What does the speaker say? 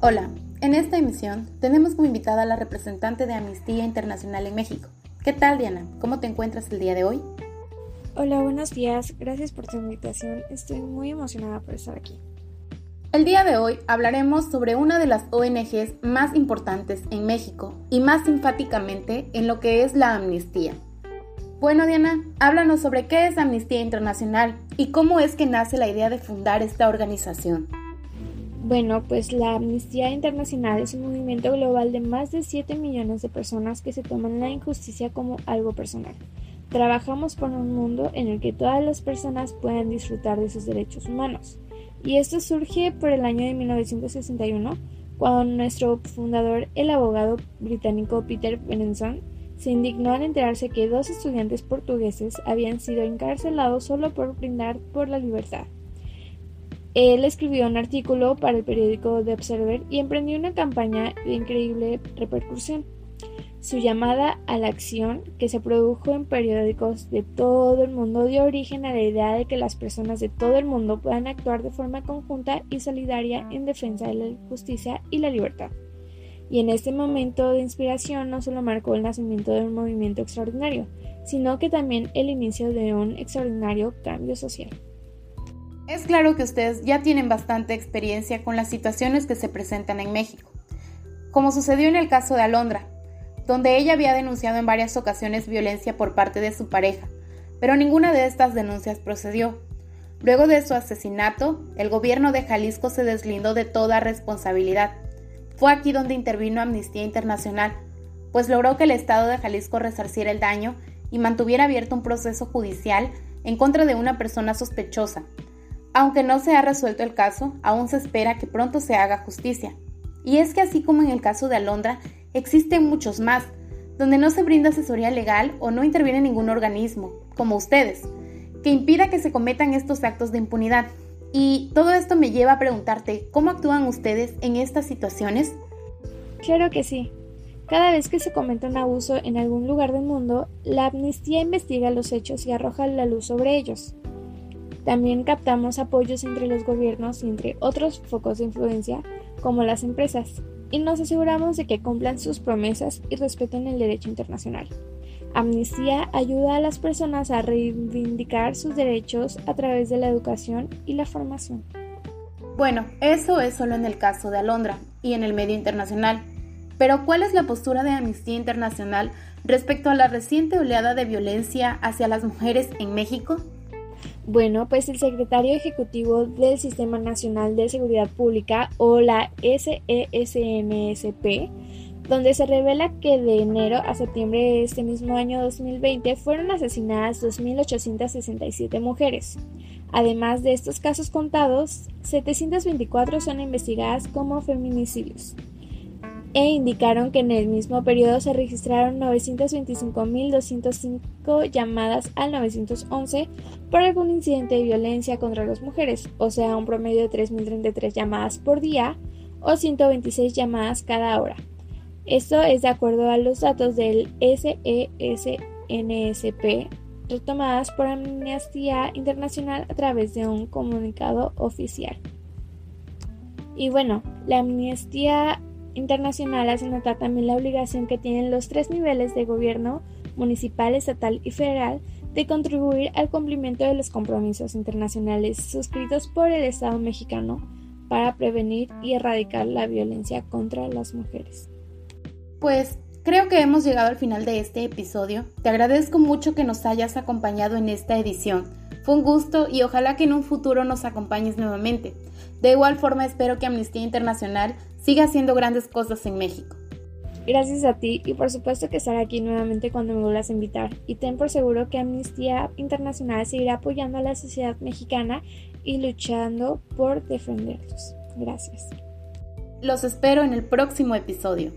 Hola, en esta emisión tenemos como invitada a la representante de Amnistía Internacional en México. ¿Qué tal, Diana? ¿Cómo te encuentras el día de hoy? Hola, buenos días. Gracias por tu invitación. Estoy muy emocionada por estar aquí. El día de hoy hablaremos sobre una de las ONGs más importantes en México y más enfáticamente en lo que es la amnistía. Bueno, Diana, háblanos sobre qué es Amnistía Internacional y cómo es que nace la idea de fundar esta organización. Bueno, pues la Amnistía Internacional es un movimiento global de más de 7 millones de personas que se toman la injusticia como algo personal. Trabajamos por un mundo en el que todas las personas puedan disfrutar de sus derechos humanos. Y esto surge por el año de 1961, cuando nuestro fundador, el abogado británico Peter Benenson, se indignó al enterarse que dos estudiantes portugueses habían sido encarcelados solo por brindar por la libertad. Él escribió un artículo para el periódico The Observer y emprendió una campaña de increíble repercusión. Su llamada a la acción, que se produjo en periódicos de todo el mundo, dio origen a la idea de que las personas de todo el mundo puedan actuar de forma conjunta y solidaria en defensa de la justicia y la libertad. Y en este momento de inspiración no solo marcó el nacimiento de un movimiento extraordinario, sino que también el inicio de un extraordinario cambio social. Es claro que ustedes ya tienen bastante experiencia con las situaciones que se presentan en México, como sucedió en el caso de Alondra, donde ella había denunciado en varias ocasiones violencia por parte de su pareja, pero ninguna de estas denuncias procedió. Luego de su asesinato, el gobierno de Jalisco se deslindó de toda responsabilidad. Fue aquí donde intervino Amnistía Internacional, pues logró que el Estado de Jalisco resarciera el daño y mantuviera abierto un proceso judicial en contra de una persona sospechosa, aunque no se ha resuelto el caso, aún se espera que pronto se haga justicia. Y es que así como en el caso de Alondra, existen muchos más, donde no se brinda asesoría legal o no interviene ningún organismo, como ustedes, que impida que se cometan estos actos de impunidad. Y todo esto me lleva a preguntarte, ¿cómo actúan ustedes en estas situaciones? Claro que sí. Cada vez que se cometa un abuso en algún lugar del mundo, la amnistía investiga los hechos y arroja la luz sobre ellos. También captamos apoyos entre los gobiernos y entre otros focos de influencia, como las empresas, y nos aseguramos de que cumplan sus promesas y respeten el derecho internacional. Amnistía ayuda a las personas a reivindicar sus derechos a través de la educación y la formación. Bueno, eso es solo en el caso de Alondra y en el medio internacional. Pero ¿cuál es la postura de Amnistía Internacional respecto a la reciente oleada de violencia hacia las mujeres en México? Bueno, pues el secretario ejecutivo del Sistema Nacional de Seguridad Pública o la SESMSP, donde se revela que de enero a septiembre de este mismo año 2020 fueron asesinadas 2.867 mujeres. Además de estos casos contados, 724 son investigadas como feminicidios e indicaron que en el mismo periodo se registraron 925.205 llamadas al 911 por algún incidente de violencia contra las mujeres, o sea, un promedio de 3.033 llamadas por día o 126 llamadas cada hora. Esto es de acuerdo a los datos del SESNSP retomadas por Amnistía Internacional a través de un comunicado oficial. Y bueno, la amnistía internacional hace notar también la obligación que tienen los tres niveles de gobierno, municipal, estatal y federal, de contribuir al cumplimiento de los compromisos internacionales suscritos por el Estado mexicano para prevenir y erradicar la violencia contra las mujeres. Pues creo que hemos llegado al final de este episodio. Te agradezco mucho que nos hayas acompañado en esta edición. Fue un gusto y ojalá que en un futuro nos acompañes nuevamente. De igual forma espero que Amnistía Internacional siga haciendo grandes cosas en México. Gracias a ti y por supuesto que estaré aquí nuevamente cuando me vuelvas a invitar. Y ten por seguro que Amnistía Internacional seguirá apoyando a la sociedad mexicana y luchando por defenderlos. Gracias. Los espero en el próximo episodio.